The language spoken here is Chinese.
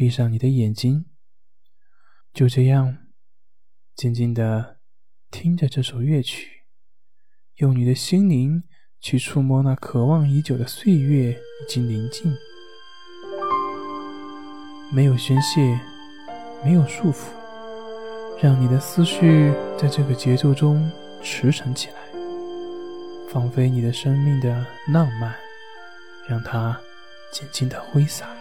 闭上你的眼睛，就这样静静的听着这首乐曲，用你的心灵去触摸那渴望已久的岁月以及宁静。没有宣泄，没有束缚，让你的思绪在这个节奏中驰骋起来，放飞你的生命的浪漫，让它尽情的挥洒。